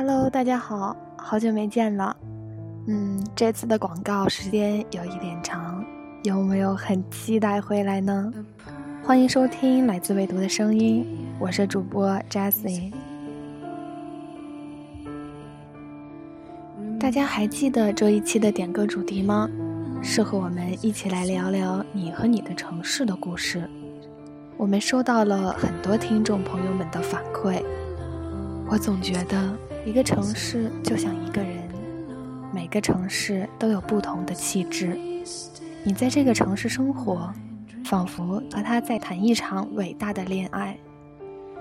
Hello，大家好，好久没见了。嗯，这次的广告时间有一点长，有没有很期待回来呢？欢迎收听来自未读的声音，我是主播 Jessie。大家还记得这一期的点歌主题吗？是和我们一起来聊聊你和你的城市的故事。我们收到了很多听众朋友们的反馈，我总觉得一个城市就像一个人，每个城市都有不同的气质。你在这个城市生活，仿佛和他在谈一场伟大的恋爱。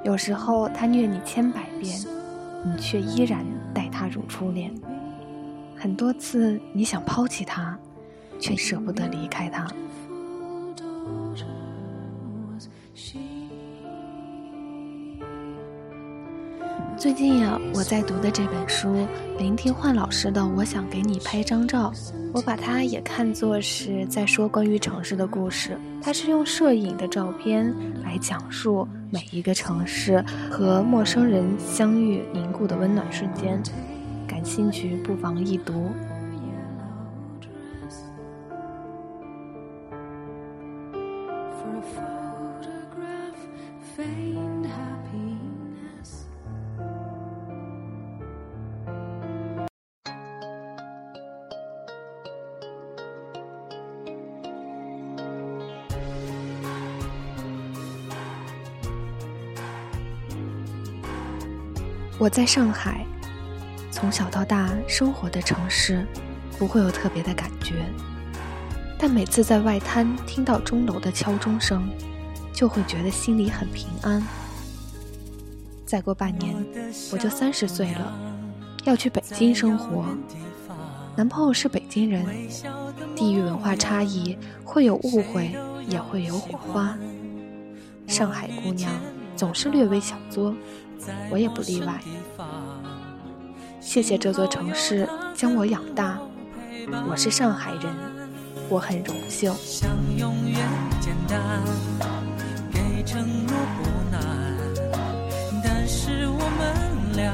有时候他虐你千百遍，你却依然待他如初恋。很多次你想抛弃他，却舍不得离开他。最近呀，我在读的这本书，林廷焕老师的《我想给你拍张照》，我把它也看作是在说关于城市的故事。它是用摄影的照片来讲述每一个城市和陌生人相遇凝固的温暖瞬间。感兴趣不妨一读。For a photograph, fame. 我在上海，从小到大生活的城市，不会有特别的感觉，但每次在外滩听到钟楼的敲钟声，就会觉得心里很平安。再过半年，我就三十岁了，要去北京生活。男朋友是北京人，地域文化差异会有误会，也会有火花。上海姑娘总是略微小作。我也不例外。谢谢这座城市将我养大，我是上海人，我很荣幸。想永远简单，给承诺不难，但是我们俩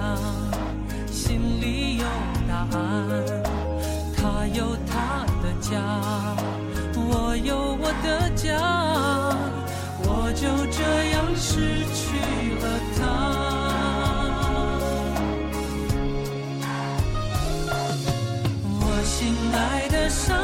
心里有答案。他有他的家，我有我的家，就这样失去了他。我心爱的伤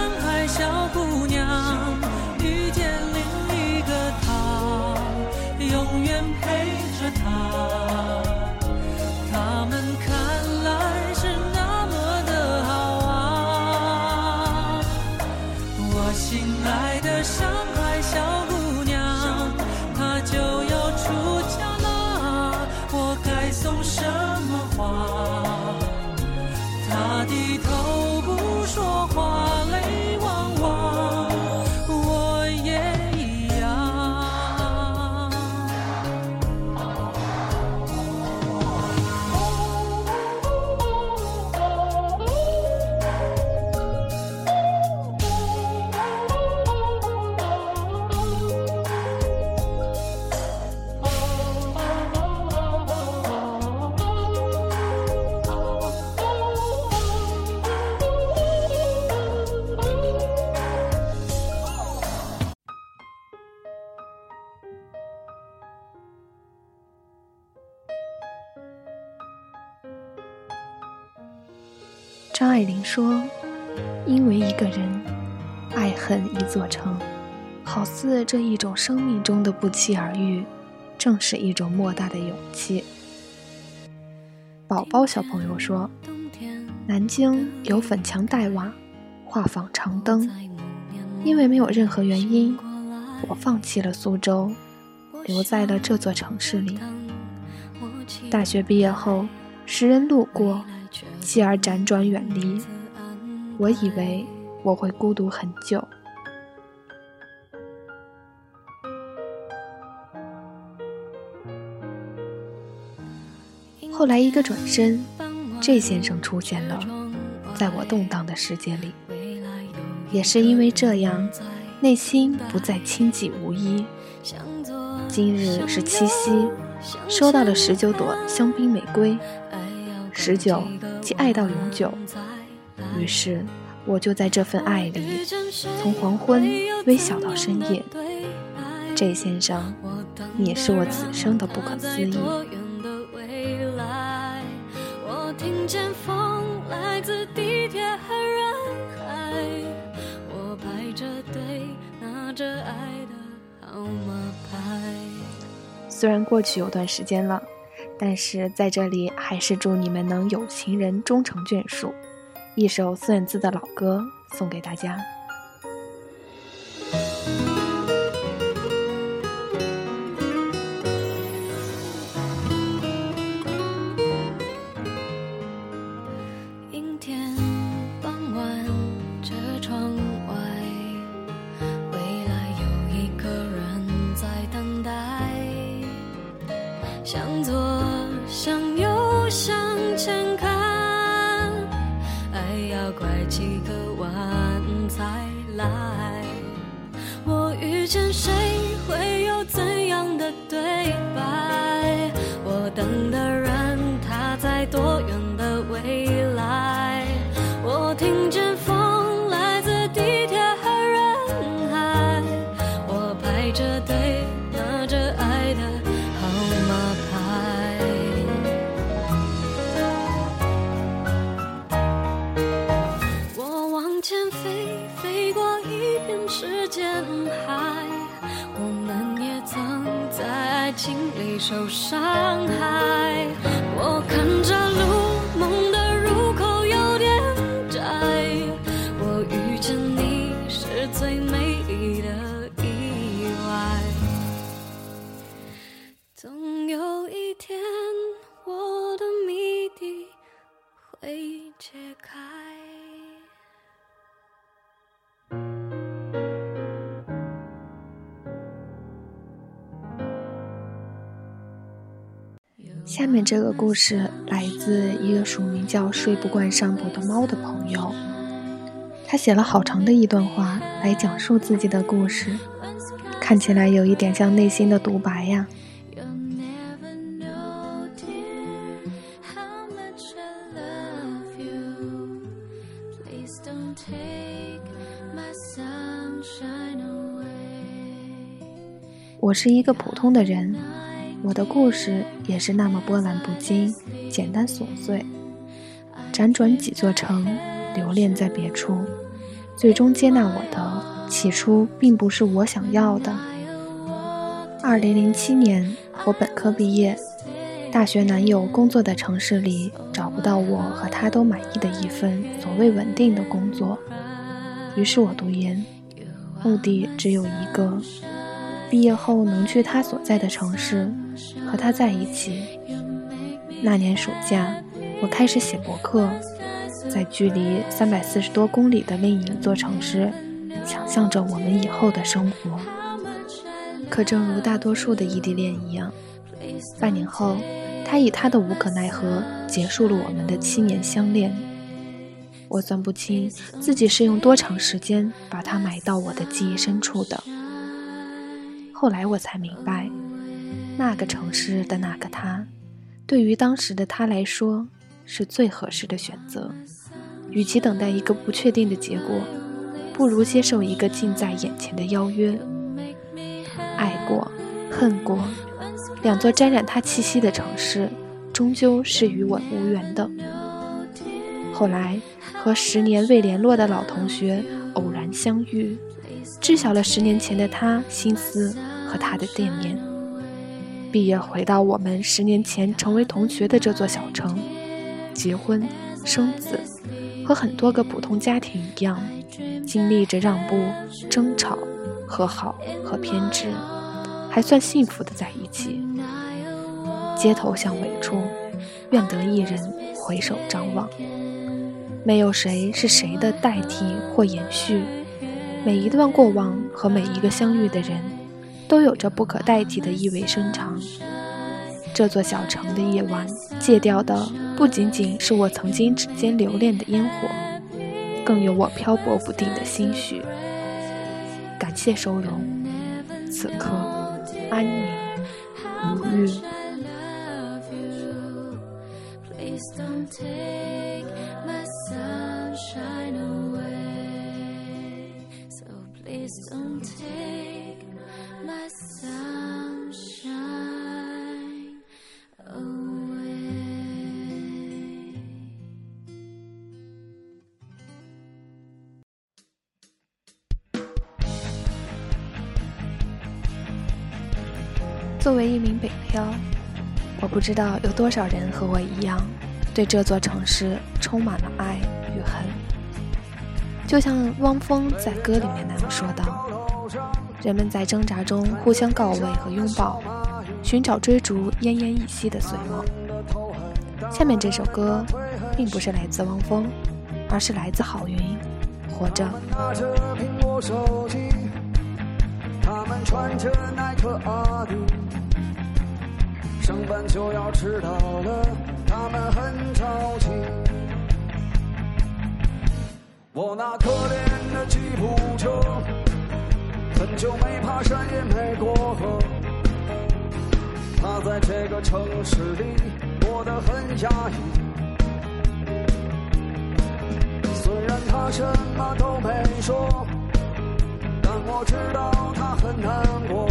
说：“因为一个人，爱恨一座城，好似这一种生命中的不期而遇，正是一种莫大的勇气。”宝宝小朋友说：“南京有粉墙黛瓦，画舫长灯。因为没有任何原因，我放弃了苏州，留在了这座城市里。大学毕业后，时人路过。”继而辗转远离，我以为我会孤独很久。后来一个转身，J 先生出现了，在我动荡的世界里。也是因为这样，内心不再清寂无依。今日是七夕，收到了十九朵香槟玫瑰。十九即爱到永久。于是，我就在这份爱里，从黄昏微笑到深夜。这先生，你是我此生的不可思议。虽然过去有段时间了，但是在这里还是祝你们能有情人终成眷属。一首孙燕姿的老歌送给大家。心里受伤害，我看着路面这个故事来自一个署名叫“睡不惯上铺的猫”的朋友，他写了好长的一段话来讲述自己的故事，看起来有一点像内心的独白呀。我是一个普通的人。我的故事也是那么波澜不惊、简单琐碎，辗转几座城，留恋在别处，最终接纳我的，起初并不是我想要的。二零零七年，我本科毕业，大学男友工作的城市里找不到我和他都满意的一份所谓稳定的工作，于是我读研，目的只有一个。毕业后能去他所在的城市，和他在一起。那年暑假，我开始写博客，在距离三百四十多公里的另一座城市，想象着我们以后的生活。可正如大多数的异地恋一样，半年后，他以他的无可奈何结束了我们的七年相恋。我算不清自己是用多长时间把他埋到我的记忆深处的。后来我才明白，那个城市的那个他，对于当时的他来说是最合适的选择。与其等待一个不确定的结果，不如接受一个近在眼前的邀约。爱过，恨过，两座沾染他气息的城市，终究是与我无缘的。后来和十年未联络的老同学偶然相遇。知晓了十年前的他心思和他的惦念。毕业回到我们十年前成为同学的这座小城，结婚生子，和很多个普通家庭一样，经历着让步、争吵、和好和偏执，还算幸福的在一起。街头巷尾处，愿得一人回首张望。没有谁是谁的代替或延续。每一段过往和每一个相遇的人，都有着不可代替的意味深长。这座小城的夜晚，戒掉的不仅仅是我曾经指尖留恋的烟火，更有我漂泊不定的心绪。感谢收容，此刻安宁无欲。作为一名北漂，我不知道有多少人和我一样，对这座城市充满了爱与恨。就像汪峰在歌里面那样说道：“人们在挣扎中互相告慰和拥抱，寻找追逐奄奄一息的碎梦。”下面这首歌，并不是来自汪峰，而是来自郝云，《活着》。他们穿着耐克阿迪，上班就要迟到了，他们很着急。我那可怜的吉普车，很久没爬山也没过河，他在这个城市里过得很压抑。虽然他什么都没说。但我知道他很难过，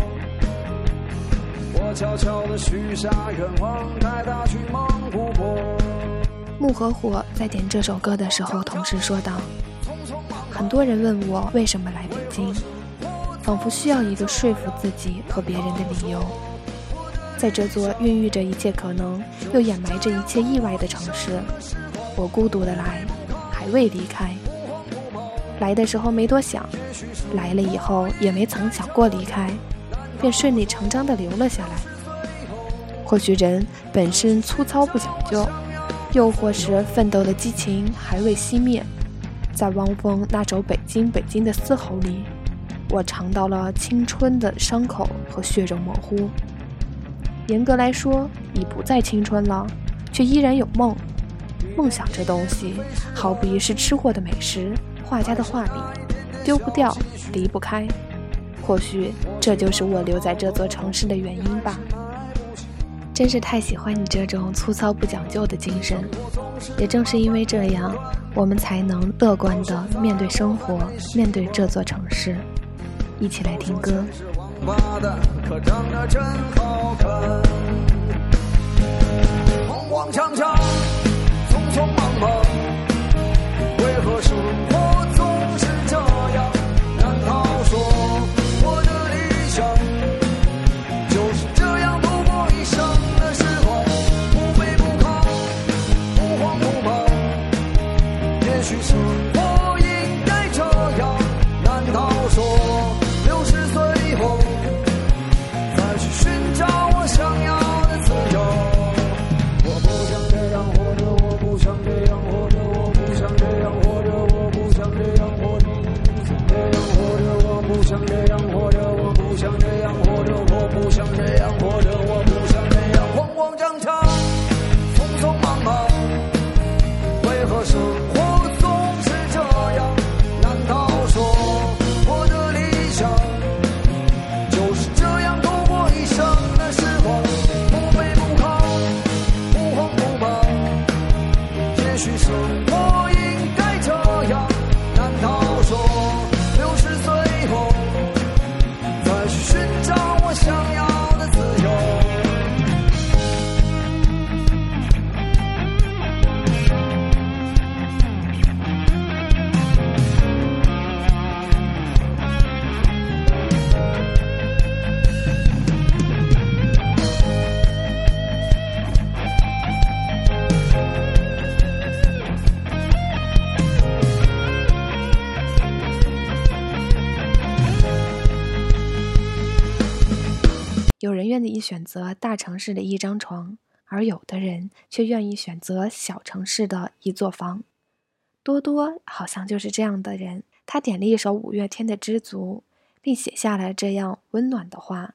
我悄悄地许下愿望，带他去蒙古国。木和火在点这首歌的时候，同时说道：“很多人问我为什么来北京，仿佛需要一个说服自己和别人的理由。在这座孕育着一切可能，又掩埋着一切意外的城市，我孤独的来，还未离开。来的时候没多想。”来了以后也没曾想过离开，便顺理成章地留了下来。或许人本身粗糙不讲究，又或是奋斗的激情还未熄灭。在汪峰那首《北京北京》的嘶吼里，我尝到了青春的伤口和血肉模糊。严格来说，已不再青春了，却依然有梦。梦想这东西，好比是吃货的美食，画家的画笔。丢不掉，离不开，或许这就是我留在这座城市的原因吧。真是太喜欢你这种粗糙不讲究的精神，也正是因为这样，我们才能乐观地面对生活，面对这座城市。一起来听歌。有人愿意选择大城市的一张床，而有的人却愿意选择小城市的一座房。多多好像就是这样的人。他点了一首五月天的《知足》，并写下了这样温暖的话：“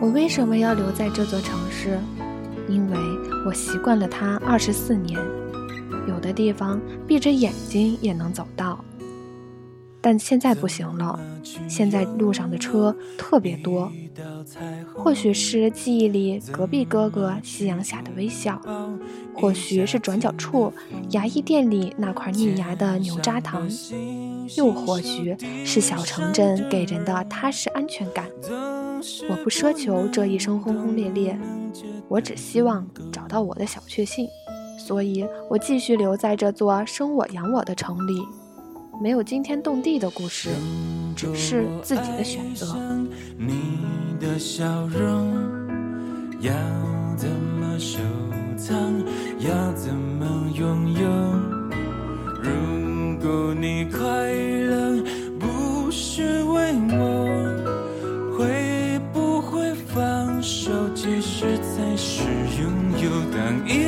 我为什么要留在这座城市？”因为我习惯了它二十四年，有的地方闭着眼睛也能走到。但现在不行了，现在路上的车特别多。或许是记忆里隔壁哥哥夕阳下的微笑，或许是转角处牙医店里那块腻牙的牛轧糖，又或许是小城镇给人的踏实安全感。我不奢求这一生轰轰烈烈，我只希望找到我的小确幸。所以我继续留在这座生我养我的城里。没有惊天动地的故事，只是自己的选择。你的笑容要怎么收藏？要怎么拥有？如果你快乐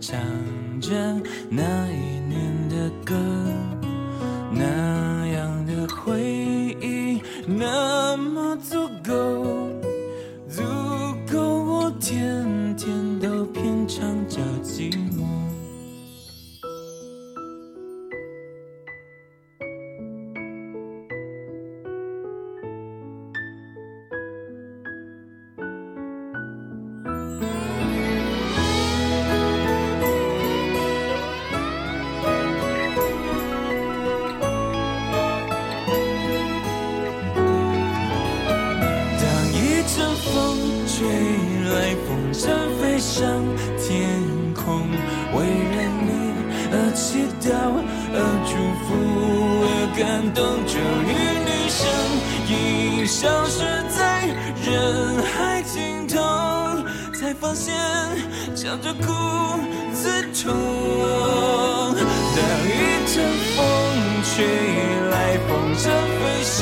样笑着哭最痛。当一阵风吹来，风筝飞上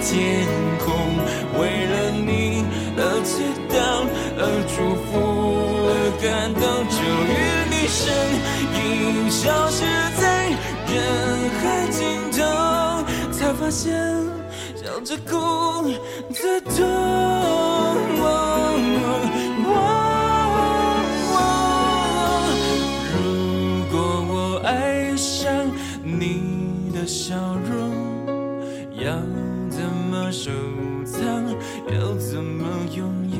天空，为了你而祈祷，而祝福，而感动。终于你身影消失在人海尽头，才发现笑着哭最痛。笑容要怎么收藏？要怎么拥有？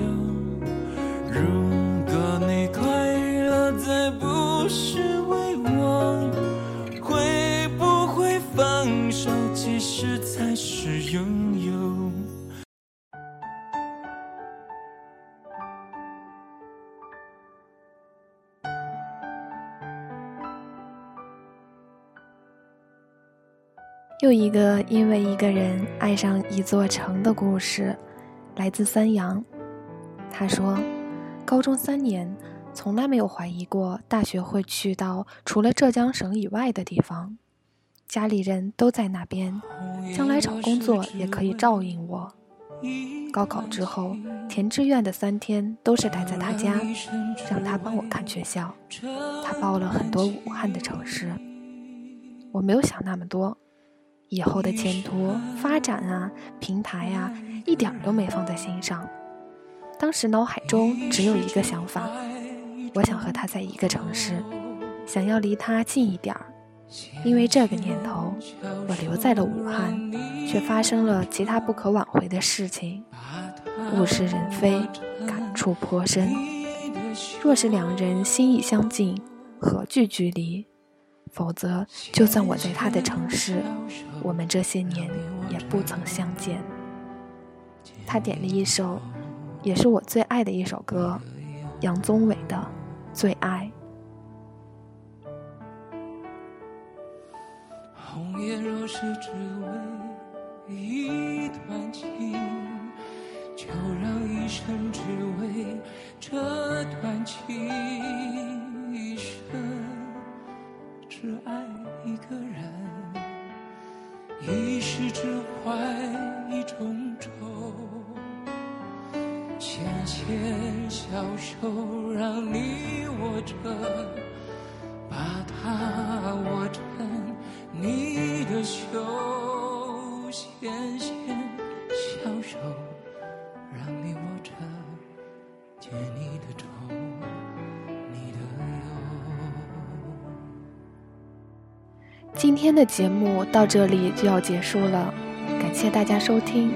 又一个因为一个人爱上一座城的故事，来自三阳。他说，高中三年从来没有怀疑过大学会去到除了浙江省以外的地方，家里人都在那边，将来找工作也可以照应我。高考之后填志愿的三天都是待在他家，让他帮我看学校。他报了很多武汉的城市，我没有想那么多。以后的前途发展啊，平台啊，一点都没放在心上。当时脑海中只有一个想法：我想和他在一个城市，想要离他近一点儿。因为这个念头，我留在了武汉，却发生了其他不可挽回的事情。物是人非，感触颇深。若是两人心意相近，何惧距离？否则，就算我在他的城市，我们这些年也不曾相见。他点了一首，也是我最爱的一首歌，杨宗纬的《最爱》。红颜若是只为一段情，就让一生只为这段情。只只怀一种愁，纤纤小手让你握着。今天的节目到这里就要结束了，感谢大家收听。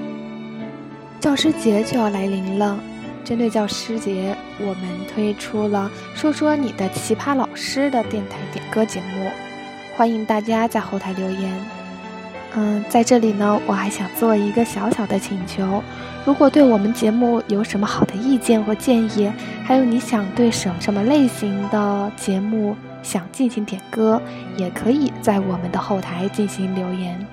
教师节就要来临了，针对教师节，我们推出了“说说你的奇葩老师”的电台点歌节目，欢迎大家在后台留言。嗯，在这里呢，我还想做一个小小的请求：如果对我们节目有什么好的意见或建议，还有你想对什什么类型的节目想进行点歌，也可以在我们的后台进行留言。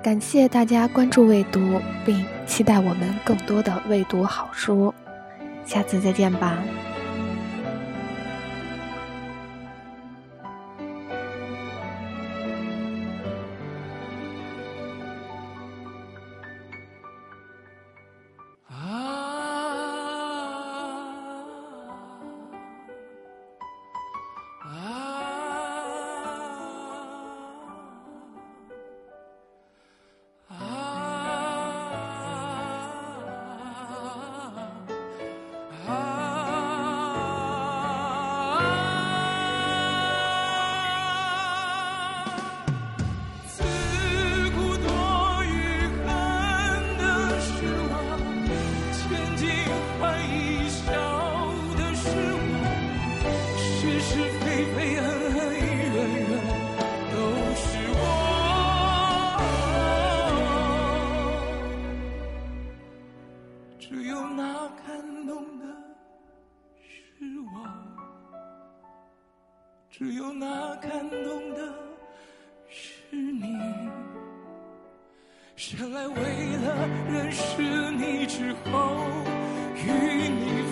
感谢大家关注未读，并期待我们更多的未读好书。下次再见吧。只有那感动的是我，只有那感动的。是你，生来为了认识你之后与你